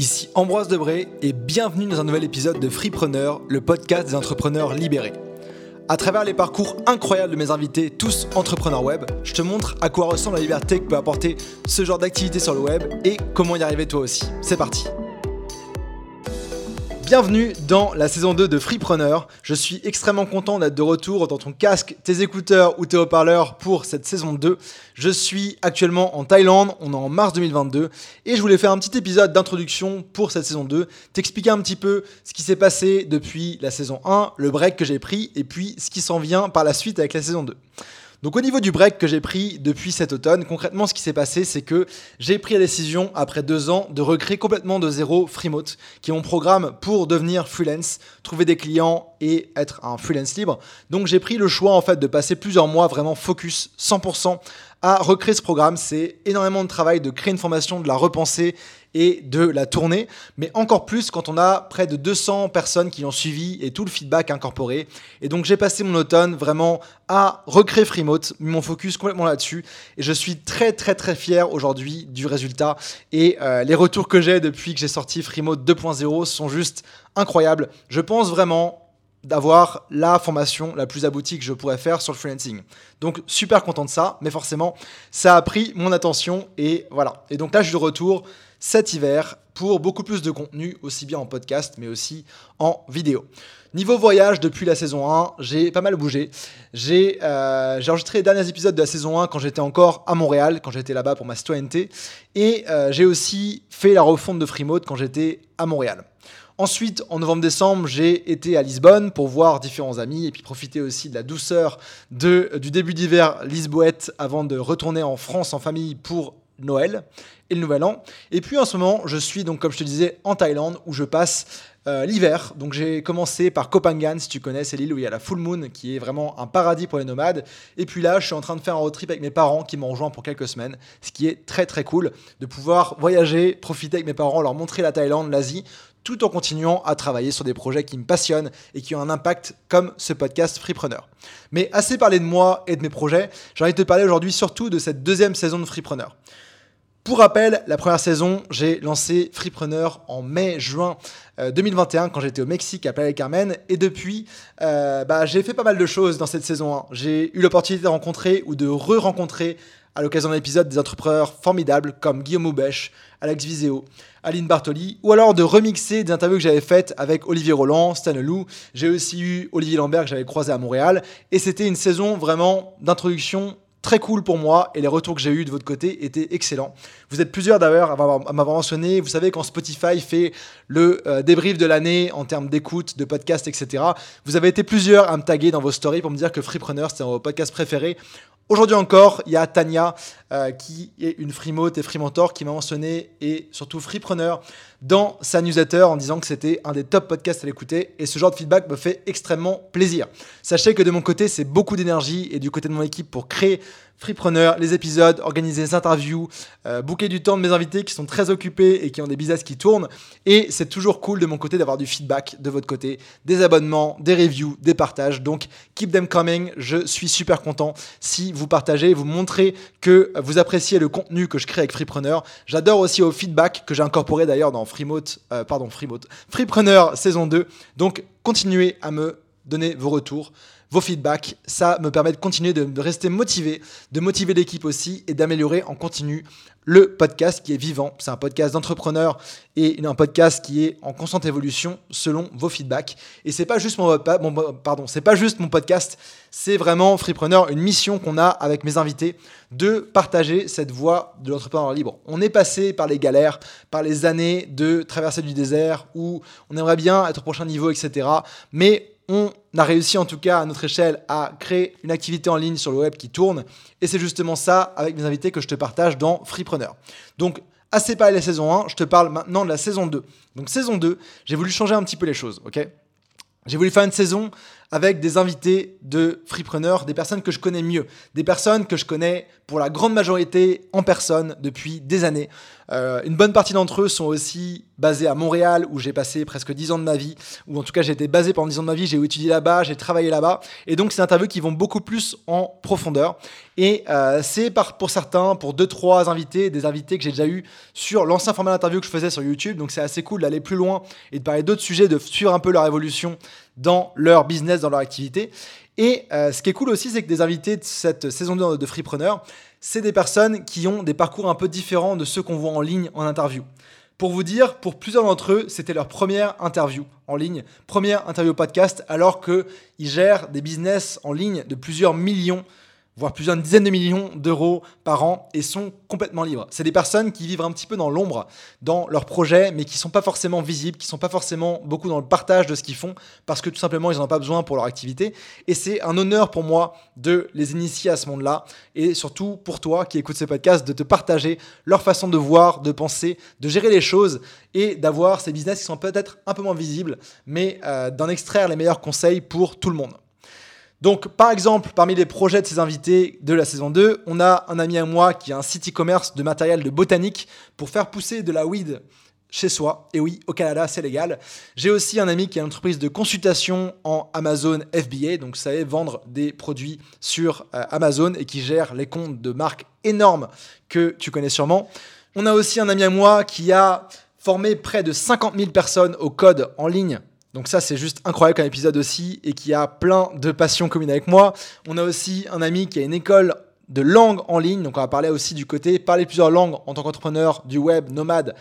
Ici Ambroise Debré et bienvenue dans un nouvel épisode de Freepreneur, le podcast des entrepreneurs libérés. À travers les parcours incroyables de mes invités, tous entrepreneurs web, je te montre à quoi ressemble la liberté que peut apporter ce genre d'activité sur le web et comment y arriver toi aussi. C'est parti Bienvenue dans la saison 2 de Freepreneur. Je suis extrêmement content d'être de retour dans ton casque, tes écouteurs ou tes haut-parleurs pour cette saison 2. Je suis actuellement en Thaïlande, on est en mars 2022 et je voulais faire un petit épisode d'introduction pour cette saison 2, t'expliquer un petit peu ce qui s'est passé depuis la saison 1, le break que j'ai pris et puis ce qui s'en vient par la suite avec la saison 2. Donc au niveau du break que j'ai pris depuis cet automne, concrètement ce qui s'est passé c'est que j'ai pris la décision après deux ans de recréer complètement de zéro Freemote, qui est mon programme pour devenir freelance, trouver des clients et être un freelance libre. Donc j'ai pris le choix en fait de passer plusieurs mois vraiment focus 100% à recréer ce programme. C'est énormément de travail de créer une formation, de la repenser et de la tourner, mais encore plus quand on a près de 200 personnes qui ont suivi et tout le feedback incorporé. Et donc j'ai passé mon automne vraiment à recréer Freemote, mon focus complètement là-dessus, et je suis très très très fier aujourd'hui du résultat. Et euh, les retours que j'ai depuis que j'ai sorti Freemote 2.0 sont juste incroyables. Je pense vraiment d'avoir la formation la plus aboutie que je pourrais faire sur le freelancing. Donc super content de ça, mais forcément ça a pris mon attention et voilà. Et donc là je suis de retour cet hiver pour beaucoup plus de contenu, aussi bien en podcast mais aussi en vidéo. Niveau voyage, depuis la saison 1, j'ai pas mal bougé. J'ai euh, enregistré les derniers épisodes de la saison 1 quand j'étais encore à Montréal, quand j'étais là-bas pour ma citoyenneté. Et euh, j'ai aussi fait la refonte de Freemode quand j'étais à Montréal. Ensuite, en novembre-décembre, j'ai été à Lisbonne pour voir différents amis et puis profiter aussi de la douceur du début d'hiver lisboète avant de retourner en France en famille pour Noël et le Nouvel An. Et puis en ce moment, je suis donc, comme je te disais, en Thaïlande où je passe euh, l'hiver. Donc j'ai commencé par Koh Phangan, si tu connais, c'est l'île où il y a la full moon, qui est vraiment un paradis pour les nomades. Et puis là, je suis en train de faire un road trip avec mes parents qui m'ont rejoint pour quelques semaines, ce qui est très très cool de pouvoir voyager, profiter avec mes parents, leur montrer la Thaïlande, l'Asie, tout en continuant à travailler sur des projets qui me passionnent et qui ont un impact comme ce podcast Freepreneur. Mais assez parlé de moi et de mes projets, j'ai envie de te parler aujourd'hui surtout de cette deuxième saison de Freepreneur. Pour rappel, la première saison, j'ai lancé Freepreneur en mai-juin 2021 euh, quand j'étais au Mexique à Playa Carmen. Et depuis, euh, bah, j'ai fait pas mal de choses dans cette saison 1. J'ai eu l'opportunité de rencontrer ou de re-rencontrer à l'occasion d'un épisode des entrepreneurs formidables comme Guillaume Aubèche, Alex Viseo, Aline Bartoli, ou alors de remixer des interviews que j'avais faites avec Olivier Roland, Stan Leloup. J'ai aussi eu Olivier Lambert que j'avais croisé à Montréal. Et c'était une saison vraiment d'introduction très cool pour moi et les retours que j'ai eu de votre côté étaient excellents. Vous êtes plusieurs d'ailleurs à m'avoir mentionné. Vous savez quand Spotify fait le euh, débrief de l'année en termes d'écoute, de podcast, etc. Vous avez été plusieurs à me taguer dans vos stories pour me dire que Freepreneur c'était mon podcast préféré. Aujourd'hui encore, il y a Tania euh, qui est une Freemote et Freementor qui m'a mentionné et surtout Freepreneur dans sa newsletter en disant que c'était un des top podcasts à l'écouter et ce genre de feedback me fait extrêmement plaisir. Sachez que de mon côté, c'est beaucoup d'énergie et du côté de mon équipe pour créer Freepreneur, les épisodes, organiser les interviews, euh, booker du temps de mes invités qui sont très occupés et qui ont des business qui tournent. Et c'est toujours cool de mon côté d'avoir du feedback de votre côté, des abonnements, des reviews, des partages. Donc, keep them coming. Je suis super content si vous partagez, vous montrez que vous appréciez le contenu que je crée avec Freepreneur. J'adore aussi au feedback que j'ai incorporé d'ailleurs dans Freemote, euh, pardon, Freemote, Freepreneur saison 2. Donc, continuez à me donner vos retours vos feedbacks. Ça me permet de continuer de rester motivé, de motiver l'équipe aussi et d'améliorer en continu le podcast qui est vivant. C'est un podcast d'entrepreneur et un podcast qui est en constante évolution selon vos feedbacks. Et c'est pas juste mon, pardon, c'est pas juste mon podcast, c'est vraiment Freepreneur, une mission qu'on a avec mes invités de partager cette voie de l'entrepreneur libre. On est passé par les galères, par les années de traversée du désert où on aimerait bien être au prochain niveau, etc. Mais on a réussi en tout cas à notre échelle à créer une activité en ligne sur le web qui tourne. Et c'est justement ça avec mes invités que je te partage dans Freepreneur. Donc, assez parlé la saison 1, je te parle maintenant de la saison 2. Donc, saison 2, j'ai voulu changer un petit peu les choses, ok? J'ai voulu faire une saison avec des invités de Freepreneur, des personnes que je connais mieux, des personnes que je connais pour la grande majorité en personne depuis des années. Euh, une bonne partie d'entre eux sont aussi basés à Montréal, où j'ai passé presque 10 ans de ma vie, ou en tout cas j'ai été basé pendant 10 ans de ma vie, j'ai étudié là-bas, j'ai travaillé là-bas, et donc c'est des interviews qui vont beaucoup plus en profondeur. Et euh, c'est pour certains, pour deux trois invités, des invités que j'ai déjà eu sur l'ancien format d'interview que je faisais sur YouTube, donc c'est assez cool d'aller plus loin et de parler d'autres sujets, de suivre un peu leur évolution dans leur business, dans leur activité. Et euh, ce qui est cool aussi, c'est que des invités de cette saison 2 de Freepreneur, c'est des personnes qui ont des parcours un peu différents de ceux qu'on voit en ligne en interview. Pour vous dire, pour plusieurs d'entre eux, c'était leur première interview en ligne, première interview podcast, alors qu'ils gèrent des business en ligne de plusieurs millions voire plusieurs dizaines de millions d'euros par an et sont complètement libres. C'est des personnes qui vivent un petit peu dans l'ombre dans leurs projets, mais qui sont pas forcément visibles, qui sont pas forcément beaucoup dans le partage de ce qu'ils font, parce que tout simplement ils n'en ont pas besoin pour leur activité. Et c'est un honneur pour moi de les initier à ce monde-là, et surtout pour toi qui écoutes ce podcast, de te partager leur façon de voir, de penser, de gérer les choses, et d'avoir ces business qui sont peut-être un peu moins visibles, mais euh, d'en extraire les meilleurs conseils pour tout le monde. Donc, par exemple, parmi les projets de ces invités de la saison 2, on a un ami à moi qui a un site e-commerce de matériel de botanique pour faire pousser de la weed chez soi. Et oui, au Canada, c'est légal. J'ai aussi un ami qui a une entreprise de consultation en Amazon FBA, donc ça savez, vendre des produits sur euh, Amazon et qui gère les comptes de marques énormes que tu connais sûrement. On a aussi un ami à moi qui a formé près de 50 000 personnes au code en ligne donc ça, c'est juste incroyable comme épisode aussi et qui a plein de passions communes avec moi. On a aussi un ami qui a une école de langue en ligne. Donc on va parler aussi du côté parler plusieurs langues en tant qu'entrepreneur du web, nomade.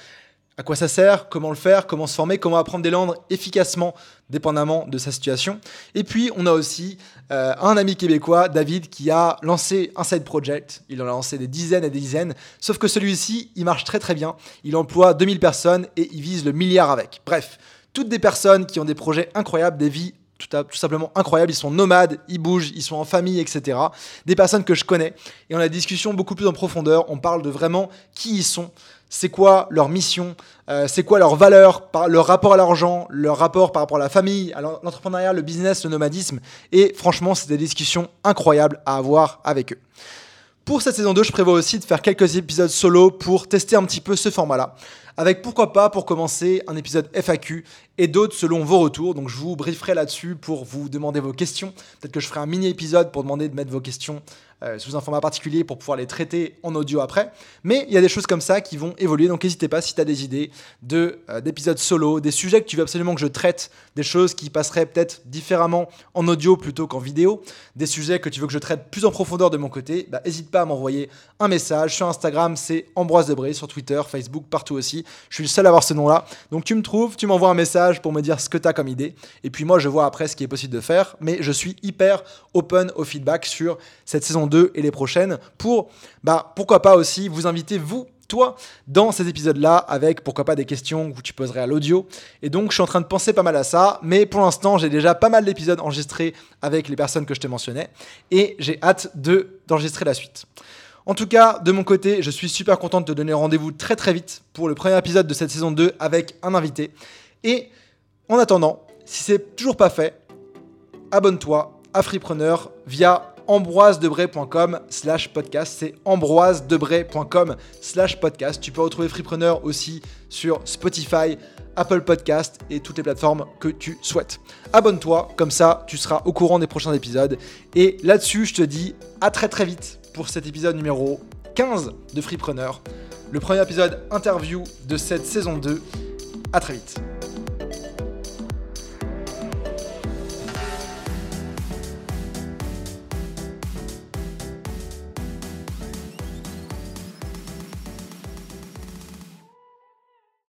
À quoi ça sert? Comment le faire? Comment se former? Comment apprendre des langues efficacement, dépendamment de sa situation? Et puis, on a aussi euh, un ami québécois, David, qui a lancé un side project. Il en a lancé des dizaines et des dizaines. Sauf que celui-ci, il marche très très bien. Il emploie 2000 personnes et il vise le milliard avec. Bref, toutes des personnes qui ont des projets incroyables, des vies tout, simplement incroyables. Ils sont nomades, ils bougent, ils sont en famille, etc. Des personnes que je connais. Et on a des discussions beaucoup plus en profondeur. On parle de vraiment qui ils sont, c'est quoi leur mission, euh, c'est quoi leur valeur, leur rapport à l'argent, leur rapport par rapport à la famille, à l'entrepreneuriat, le business, le nomadisme. Et franchement, c'est des discussions incroyables à avoir avec eux. Pour cette saison 2, je prévois aussi de faire quelques épisodes solo pour tester un petit peu ce format-là avec pourquoi pas pour commencer un épisode FAQ et d'autres selon vos retours. Donc je vous brieferai là-dessus pour vous demander vos questions. Peut-être que je ferai un mini épisode pour demander de mettre vos questions sous un format particulier pour pouvoir les traiter en audio après. Mais il y a des choses comme ça qui vont évoluer, donc n'hésitez pas si tu as des idées euh, d'épisodes solo, des sujets que tu veux absolument que je traite, des choses qui passeraient peut-être différemment en audio plutôt qu'en vidéo, des sujets que tu veux que je traite plus en profondeur de mon côté, bah, n'hésite pas à m'envoyer un message. Sur Instagram, c'est Ambroise Debré, sur Twitter, Facebook, partout aussi. Je suis le seul à avoir ce nom-là. Donc tu me trouves, tu m'envoies un message pour me dire ce que tu as comme idée. Et puis moi, je vois après ce qui est possible de faire. Mais je suis hyper open au feedback sur cette saison 2 et les prochaines pour, bah, pourquoi pas aussi vous inviter, vous, toi, dans ces épisodes-là, avec pourquoi pas des questions que tu poserais à l'audio. Et donc, je suis en train de penser pas mal à ça, mais pour l'instant, j'ai déjà pas mal d'épisodes enregistrés avec les personnes que je te mentionnais, et j'ai hâte de d'enregistrer la suite. En tout cas, de mon côté, je suis super content de te donner rendez-vous très très vite pour le premier épisode de cette saison 2 avec un invité. Et en attendant, si c'est toujours pas fait, abonne-toi à Freepreneur via ambroisedebray.com slash podcast. C'est ambroisedebray.com slash podcast. Tu peux retrouver Freepreneur aussi sur Spotify, Apple Podcast et toutes les plateformes que tu souhaites. Abonne-toi, comme ça tu seras au courant des prochains épisodes. Et là-dessus, je te dis à très très vite pour cet épisode numéro 15 de Freepreneur. Le premier épisode interview de cette saison 2. À très vite.